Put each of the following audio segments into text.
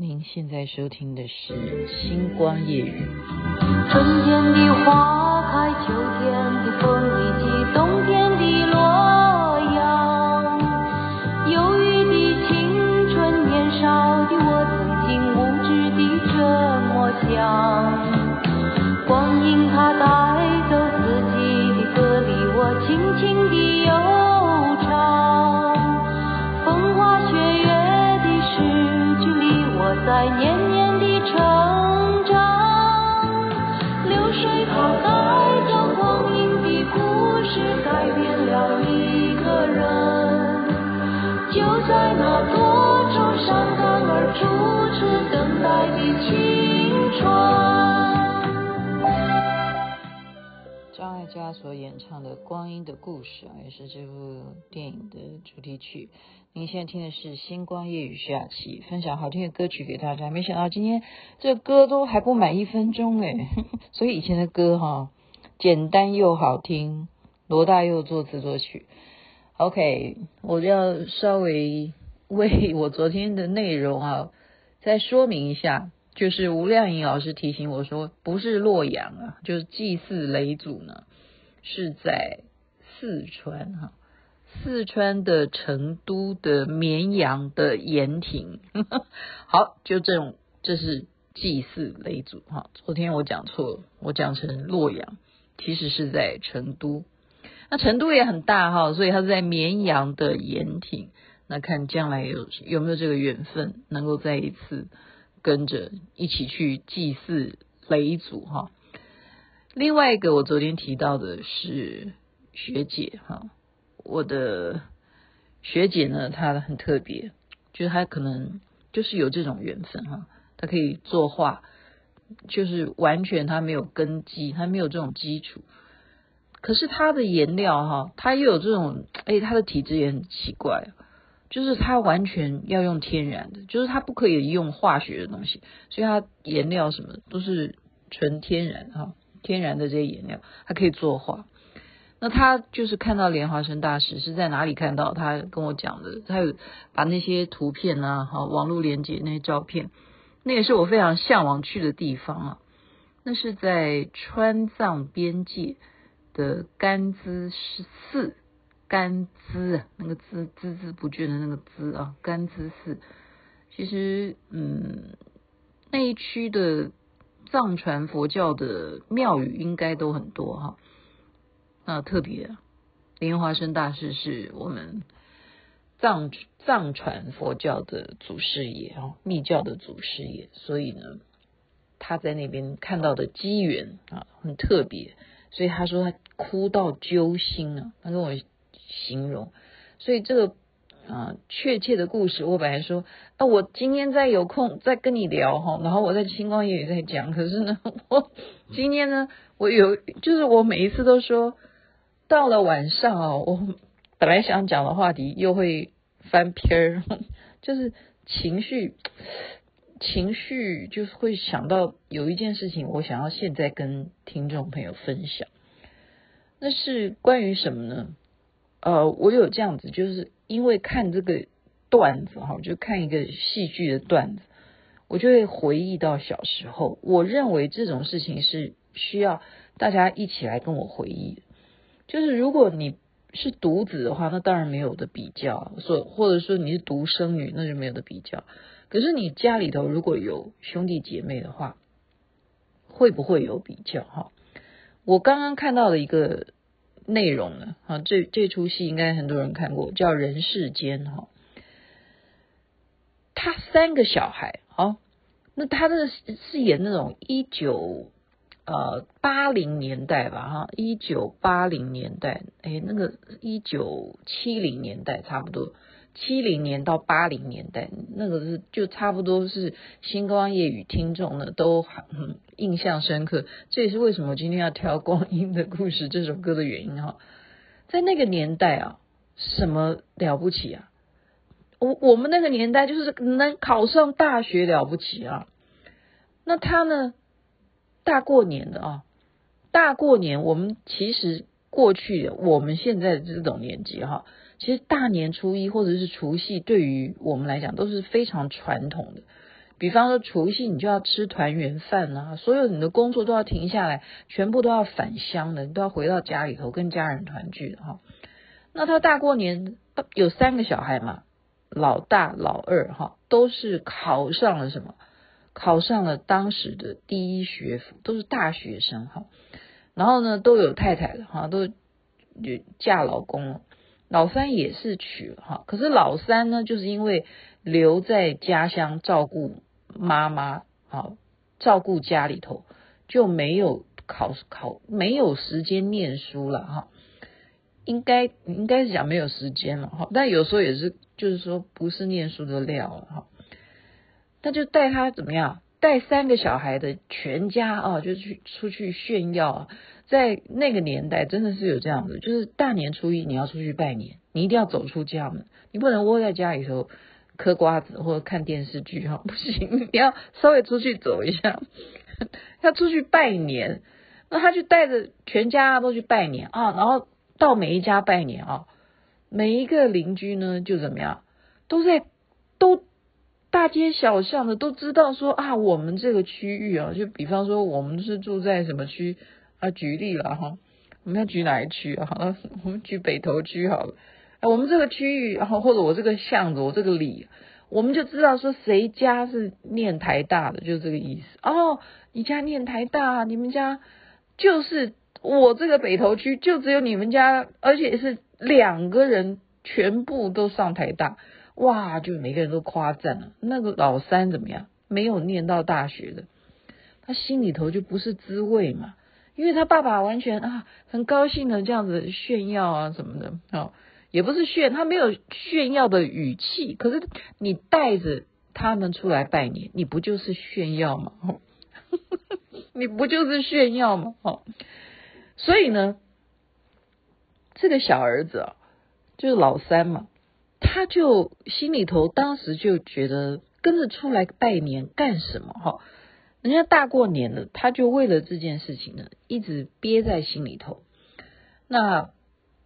您现在收听的是《星光夜语》。春天的花开，秋天的风以及冬天的洛阳，忧郁的青春，年少的我曾经无知的这么想，光阴它在念念地成长，流水它带走光阴的故事，改变了一个人，就在那多愁善感而楚楚等待的青春。张艾嘉所演唱的《光阴的故事》啊，也是这部电影的主题曲。您现在听的是《星光夜雨》徐雅琪分享好听的歌曲给大家。没想到今天这歌都还不满一分钟哎，所以以前的歌哈，简单又好听，罗大佑作词作曲。OK，我要稍微为我昨天的内容啊再说明一下。就是吴亮颖老师提醒我说，不是洛阳啊，就是祭祀雷祖呢，是在四川哈，四川的成都的绵阳的盐亭。好，就这种，这是祭祀雷祖哈。昨天我讲错了，我讲成洛阳，其实是在成都。那成都也很大哈，所以它是在绵阳的盐亭。那看将来有有没有这个缘分，能够再一次。跟着一起去祭祀雷祖哈。另外一个我昨天提到的是学姐哈，我的学姐呢，她很特别，就是她可能就是有这种缘分哈，她可以作画，就是完全她没有根基，她没有这种基础，可是她的颜料哈，她又有这种，哎，她的体质也很奇怪。就是它完全要用天然的，就是它不可以用化学的东西，所以它颜料什么都是纯天然哈，天然的这些颜料，它可以作画。那他就是看到莲花生大师是在哪里看到？他跟我讲的，他有把那些图片啊，哈，网络连接那些照片，那也是我非常向往去的地方啊。那是在川藏边界的甘孜寺。甘孜，那个孜孜孜不倦的那个孜啊，甘孜寺，其实嗯，那一区的藏传佛教的庙宇应该都很多哈。那特别莲花生大师是我们藏藏传佛教的祖师爷啊，密教的祖师爷，所以呢，他在那边看到的机缘啊很特别，所以他说他哭到揪心啊，他跟我。形容，所以这个啊确切的故事，我本来说啊，我今天再有空再跟你聊哈，然后我在星光夜语在讲，可是呢，我今天呢，我有就是我每一次都说，到了晚上啊，我本来想讲的话题又会翻篇儿，就是情绪情绪就是会想到有一件事情，我想要现在跟听众朋友分享，那是关于什么呢？呃，我有这样子，就是因为看这个段子哈，就看一个戏剧的段子，我就会回忆到小时候。我认为这种事情是需要大家一起来跟我回忆的。就是如果你是独子的话，那当然没有的比较；所或者说你是独生女，那就没有的比较。可是你家里头如果有兄弟姐妹的话，会不会有比较？哈，我刚刚看到的一个。内容呢？哈，这这出戏应该很多人看过，叫《人世间》哈。他三个小孩，好，那他的是演那种一九呃八零年代吧，哈，一九八零年代，哎，那个一九七零年代差不多。七零年到八零年代，那个是就差不多是星光夜雨听众呢都很印象深刻。这也是为什么今天要挑《光阴的故事》这首歌的原因哈。在那个年代啊，什么了不起啊？我我们那个年代就是能考上大学了不起啊。那他呢，大过年的啊，大过年，我们其实过去的我们现在这种年纪哈。其实大年初一或者是除夕，对于我们来讲都是非常传统的。比方说除夕你就要吃团圆饭啊，所有你的工作都要停下来，全部都要返乡的，你都要回到家里头跟家人团聚的哈。那他大过年有三个小孩嘛，老大老二哈都是考上了什么？考上了当时的第一学府，都是大学生哈。然后呢，都有太太了哈，都嫁老公了。老三也是娶了哈，可是老三呢，就是因为留在家乡照顾妈妈啊，照顾家里头，就没有考考，没有时间念书了哈。应该应该是讲没有时间了哈，但有时候也是，就是说不是念书的料了哈。他就带他怎么样？带三个小孩的全家啊，就去出去炫耀啊。在那个年代，真的是有这样子，就是大年初一你要出去拜年，你一定要走出家门，你不能窝在家里头嗑瓜子或者看电视剧哈，不行，你要稍微出去走一下，要出去拜年。那他就带着全家都去拜年啊，然后到每一家拜年啊，每一个邻居呢就怎么样，都在都大街小巷的都知道说啊，我们这个区域啊，就比方说我们是住在什么区。啊，举例了哈，我们要举哪一区啊？好了，我们举北投区好了。啊，我们这个区域，然后或者我这个巷子，我这个里，我们就知道说谁家是念台大的，就是这个意思。哦，你家念台大，你们家就是我这个北投区，就只有你们家，而且是两个人全部都上台大，哇，就每个人都夸赞了。那个老三怎么样？没有念到大学的，他心里头就不是滋味嘛。因为他爸爸完全啊很高兴的这样子炫耀啊什么的，哦，也不是炫，他没有炫耀的语气，可是你带着他们出来拜年，你不就是炫耀吗？哦，你不就是炫耀吗？哦，所以呢，这个小儿子啊，就是老三嘛，他就心里头当时就觉得跟着出来拜年干什么？哈。人家大过年的，他就为了这件事情呢，一直憋在心里头。那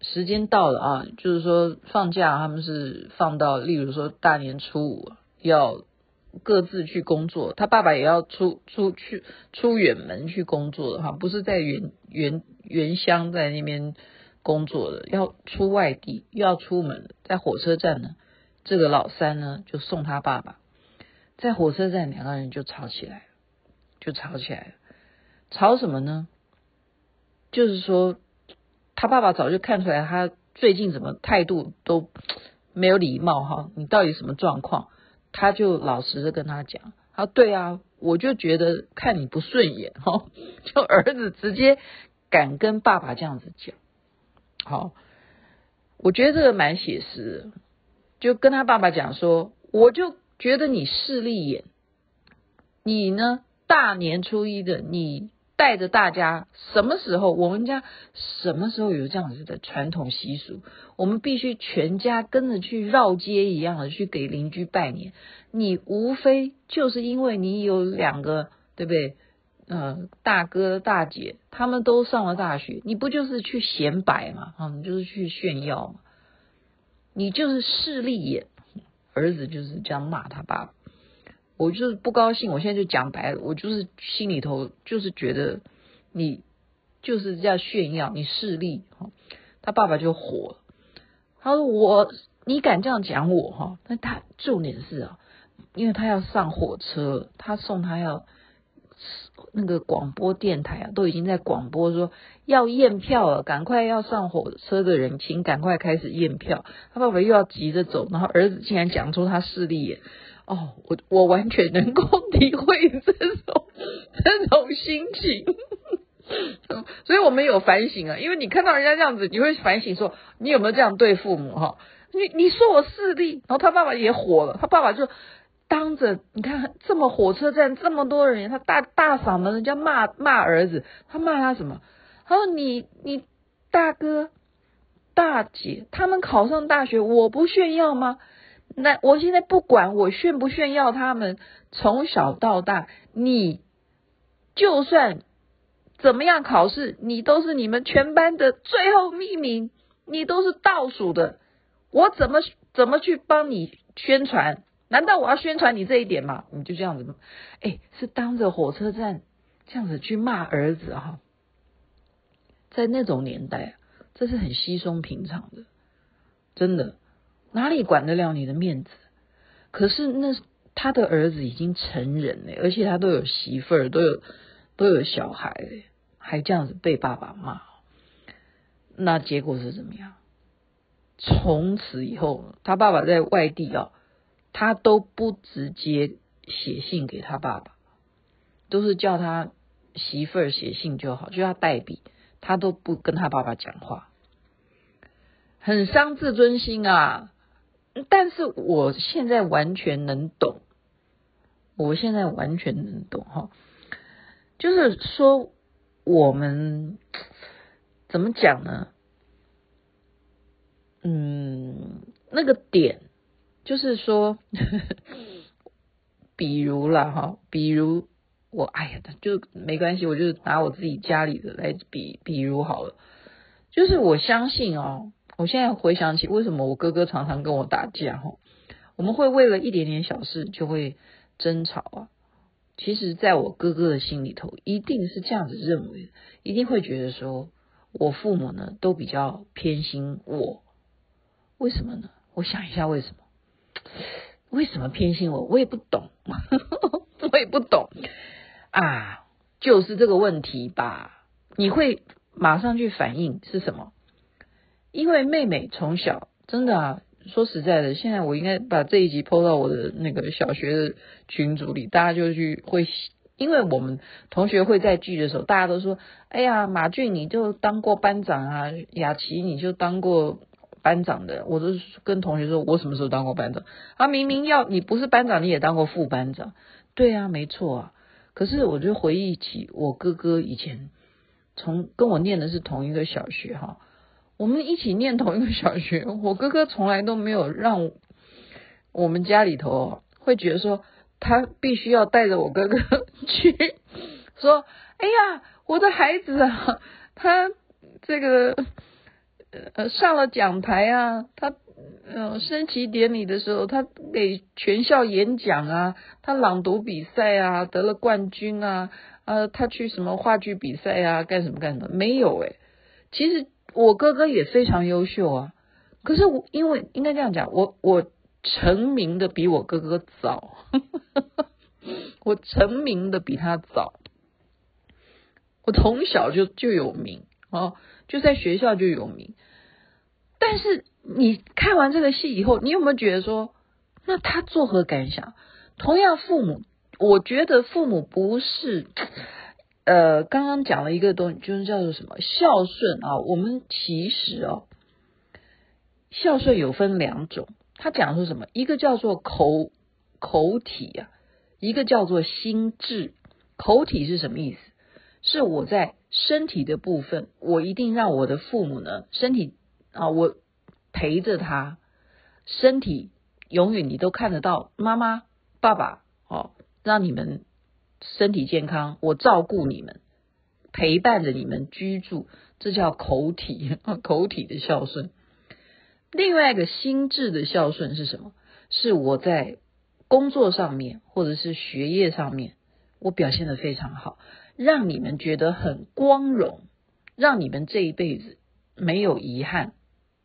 时间到了啊，就是说放假，他们是放到，例如说大年初五要各自去工作，他爸爸也要出出去出远门去工作的哈，不是在原原原乡在那边工作的，要出外地又要出门，在火车站呢，这个老三呢就送他爸爸，在火车站两个人就吵起来。就吵起来了，吵什么呢？就是说，他爸爸早就看出来，他最近怎么态度都没有礼貌哈。你到底什么状况？他就老实的跟他讲，他说：“对啊，我就觉得看你不顺眼哈。”就儿子直接敢跟爸爸这样子讲，好，我觉得这个蛮写实的，就跟他爸爸讲说：“我就觉得你势利眼，你呢？”大年初一的，你带着大家，什么时候？我们家什么时候有这样子的传统习俗？我们必须全家跟着去绕街一样的去给邻居拜年。你无非就是因为你有两个，对不对？呃，大哥大姐他们都上了大学，你不就是去显摆嘛？啊，你就是去炫耀嘛？你就是势利眼。儿子就是这样骂他爸爸。我就是不高兴，我现在就讲白了，我就是心里头就是觉得你就是这样炫耀，你势利哈。他爸爸就火，他说我你敢这样讲我哈？那他重点是啊，因为他要上火车，他送他要那个广播电台啊，都已经在广播说要验票了，赶快要上火车的人，请赶快开始验票。他爸爸又要急着走，然后儿子竟然讲出他势利眼。哦，我我完全能够体会这种 这种心情，所以我们有反省啊，因为你看到人家这样子，你会反省说，你有没有这样对父母哈？你你说我势利，然后他爸爸也火了，他爸爸就当着你看这么火车站这么多人，他大大嗓门人家骂骂儿子，他骂他什么？他说你你大哥大姐他们考上大学，我不炫耀吗？那我现在不管我炫不炫耀他们，从小到大，你就算怎么样考试，你都是你们全班的最后一名，你都是倒数的，我怎么怎么去帮你宣传？难道我要宣传你这一点吗？你就这样子，哎，是当着火车站这样子去骂儿子哈，在那种年代，这是很稀松平常的，真的，哪里管得了你的面子？可是那他的儿子已经成人了，而且他都有媳妇儿，都有都有小孩了，还这样子被爸爸骂，那结果是怎么样？从此以后，他爸爸在外地啊，他都不直接写信给他爸爸，都是叫他媳妇儿写信就好，就要代笔，他都不跟他爸爸讲话，很伤自尊心啊。但是我现在完全能懂，我现在完全能懂哈，就是说我们怎么讲呢？嗯，那个点就是说，比如啦哈，比如我哎呀，就没关系，我就拿我自己家里的来比，比如好了，就是我相信哦。我现在回想起为什么我哥哥常常跟我打架哈，我们会为了一点点小事就会争吵啊。其实，在我哥哥的心里头，一定是这样子认为，一定会觉得说，我父母呢都比较偏心我。为什么呢？我想一下，为什么？为什么偏心我？我也不懂，我也不懂啊，就是这个问题吧。你会马上去反应是什么？因为妹妹从小真的啊，说实在的，现在我应该把这一集抛到我的那个小学的群组里，大家就去会，因为我们同学会在聚的时候，大家都说：“哎呀，马俊你就当过班长啊，雅琪你就当过班长的。”我都跟同学说：“我什么时候当过班长？”啊，明明要你不是班长，你也当过副班长。对啊，没错啊。可是我就回忆起我哥哥以前从跟我念的是同一个小学哈。我们一起念同一个小学，我哥哥从来都没有让我们家里头会觉得说他必须要带着我哥哥去 说，哎呀，我的孩子啊，他这个呃上了讲台啊，他呃升旗典礼的时候，他给全校演讲啊，他朗读比赛啊得了冠军啊，呃他去什么话剧比赛啊干什么干什么没有诶，其实。我哥哥也非常优秀啊，可是我因为应该这样讲，我我成名的比我哥哥早，我成名的比他早，我从小就就有名哦，就在学校就有名。但是你看完这个戏以后，你有没有觉得说，那他作何感想？同样父母，我觉得父母不是。呃，刚刚讲了一个东西，就是叫做什么孝顺啊。我们其实哦，孝顺有分两种。他讲说什么？一个叫做口口体啊，一个叫做心智。口体是什么意思？是我在身体的部分，我一定让我的父母呢，身体啊，我陪着他，身体永远你都看得到，妈妈、爸爸哦，让你们。身体健康，我照顾你们，陪伴着你们居住，这叫口体，口体的孝顺。另外一个心智的孝顺是什么？是我在工作上面或者是学业上面，我表现得非常好，让你们觉得很光荣，让你们这一辈子没有遗憾，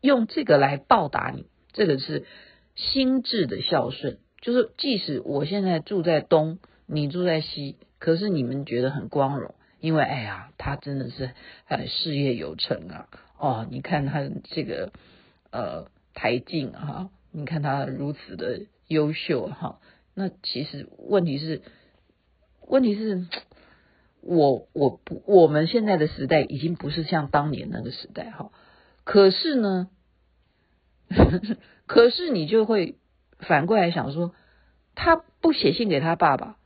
用这个来报答你，这个是心智的孝顺。就是即使我现在住在东。你住在西，可是你们觉得很光荣，因为哎呀，他真的是呃事业有成啊！哦，你看他这个呃台进哈，你看他如此的优秀哈。那其实问题是，问题是，我我不，我们现在的时代已经不是像当年那个时代哈。可是呢，可是你就会反过来想说，他不写信给他爸爸。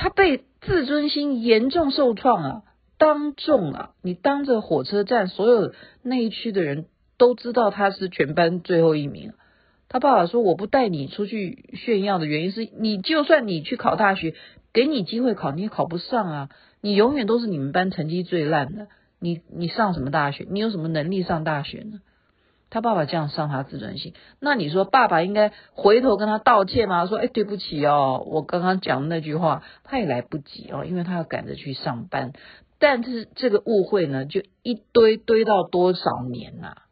他被自尊心严重受创啊！当众啊，你当着火车站所有那一区的人都知道他是全班最后一名。他爸爸说：“我不带你出去炫耀的原因是你，就算你去考大学，给你机会考，你也考不上啊！你永远都是你们班成绩最烂的。你你上什么大学？你有什么能力上大学呢？他爸爸这样伤他自尊心，那你说爸爸应该回头跟他道歉吗？说，哎，对不起哦，我刚刚讲的那句话，他也来不及哦，因为他要赶着去上班。但是这个误会呢，就一堆堆到多少年呐、啊？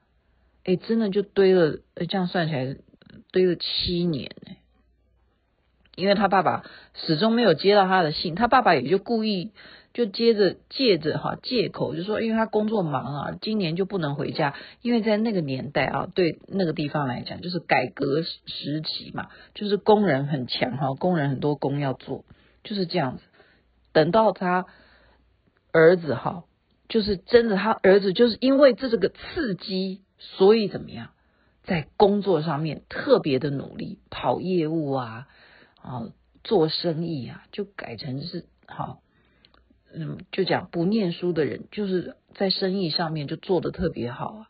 哎，真的就堆了，这样算起来堆了七年。因为他爸爸始终没有接到他的信，他爸爸也就故意。就接着借着哈借口，就说因为他工作忙啊，今年就不能回家。因为在那个年代啊，对那个地方来讲，就是改革时期嘛，就是工人很强哈，工人很多工要做，就是这样子。等到他儿子哈，就是真的，他儿子就是因为这是个刺激，所以怎么样，在工作上面特别的努力，跑业务啊啊，做生意啊，就改成是好。嗯，就讲不念书的人，就是在生意上面就做的特别好啊。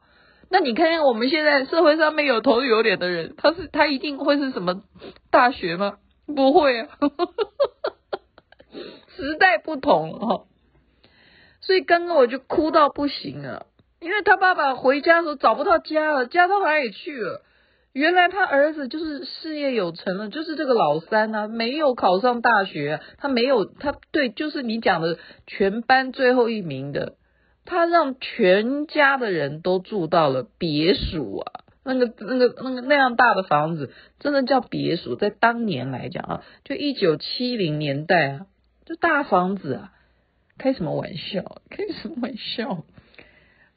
那你看看我们现在社会上面有头有脸的人，他是他一定会是什么大学吗？不会啊，时代不同哦。所以刚刚我就哭到不行了，因为他爸爸回家的时候找不到家了，家到哪里去了？原来他儿子就是事业有成了，就是这个老三啊，没有考上大学，他没有，他对，就是你讲的全班最后一名的，他让全家的人都住到了别墅啊，那个那个那个那样大的房子，真的叫别墅，在当年来讲啊，就一九七零年代啊，就大房子啊，开什么玩笑？开什么玩笑？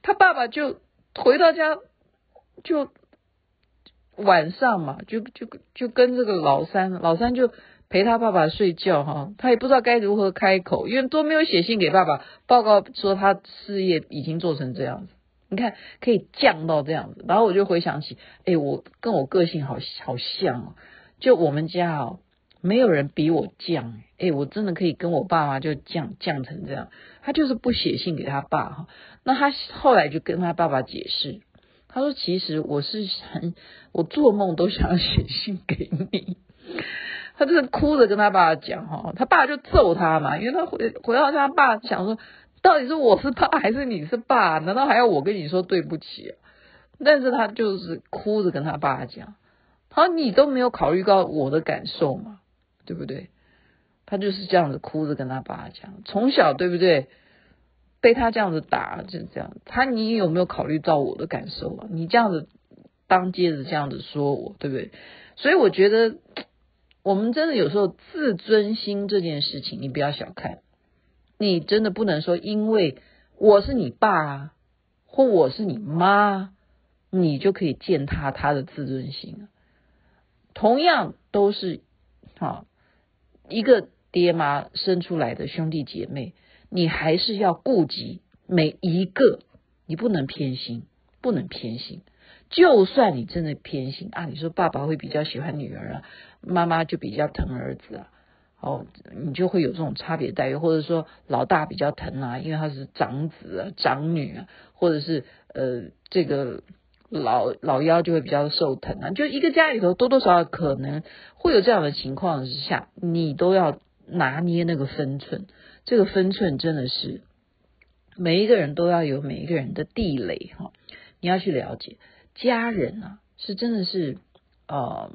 他爸爸就回到家就。晚上嘛，就就就跟这个老三，老三就陪他爸爸睡觉哈，他也不知道该如何开口，因为都没有写信给爸爸报告说他事业已经做成这样子，你看可以降到这样子，然后我就回想起，哎，我跟我个性好好像哦，就我们家哦，没有人比我犟，哎，我真的可以跟我爸妈就犟犟成这样，他就是不写信给他爸哈，那他后来就跟他爸爸解释。他说：“其实我是很，我做梦都想写信给你。”他就是哭着跟他爸讲哈，他爸就揍他嘛，因为他回回到他爸想说，到底是我是爸还是你是爸？难道还要我跟你说对不起？但是他就是哭着跟他爸讲，他说你都没有考虑到我的感受嘛，对不对？他就是这样子哭着跟他爸讲，从小对不对？被他这样子打，就这样。他，你有没有考虑到我的感受啊？你这样子当街的这样子说我，对不对？所以我觉得，我们真的有时候自尊心这件事情，你不要小看。你真的不能说，因为我是你爸啊，或我是你妈，你就可以践踏他的自尊心。同样都是啊，一个爹妈生出来的兄弟姐妹。你还是要顾及每一个，你不能偏心，不能偏心。就算你真的偏心啊，你说爸爸会比较喜欢女儿啊，妈妈就比较疼儿子啊，哦，你就会有这种差别待遇，或者说老大比较疼啊，因为他是长子啊、长女啊，或者是呃这个老老幺就会比较受疼啊。就一个家里头多多少少可能会有这样的情况之下，你都要拿捏那个分寸。这个分寸真的是每一个人都要有每一个人的地雷哈，你要去了解家人啊，是真的是呃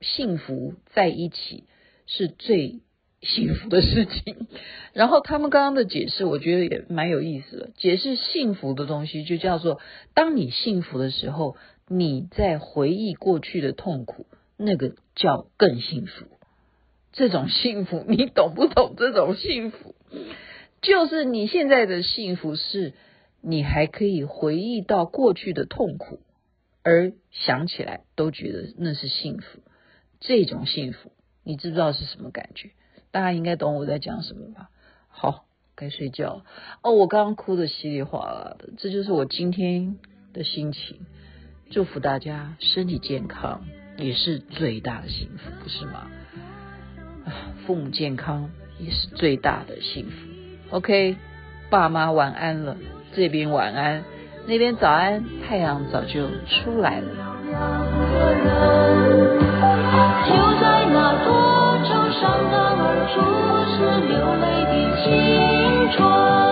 幸福在一起是最幸福的事情。然后他们刚刚的解释，我觉得也蛮有意思的。解释幸福的东西，就叫做当你幸福的时候，你在回忆过去的痛苦，那个叫更幸福。这种幸福，你懂不懂？这种幸福。就是你现在的幸福是，你还可以回忆到过去的痛苦，而想起来都觉得那是幸福。这种幸福，你知不知道是什么感觉？大家应该懂我在讲什么吧？好，该睡觉。哦，我刚刚哭得稀里哗啦的，这就是我今天的心情。祝福大家身体健康，也是最大的幸福，不是吗？父母健康。也是最大的幸福。OK，爸妈晚安了，这边晚安，那边早安，太阳早就出来了。就在那多愁善感而初次流泪的青春。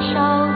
少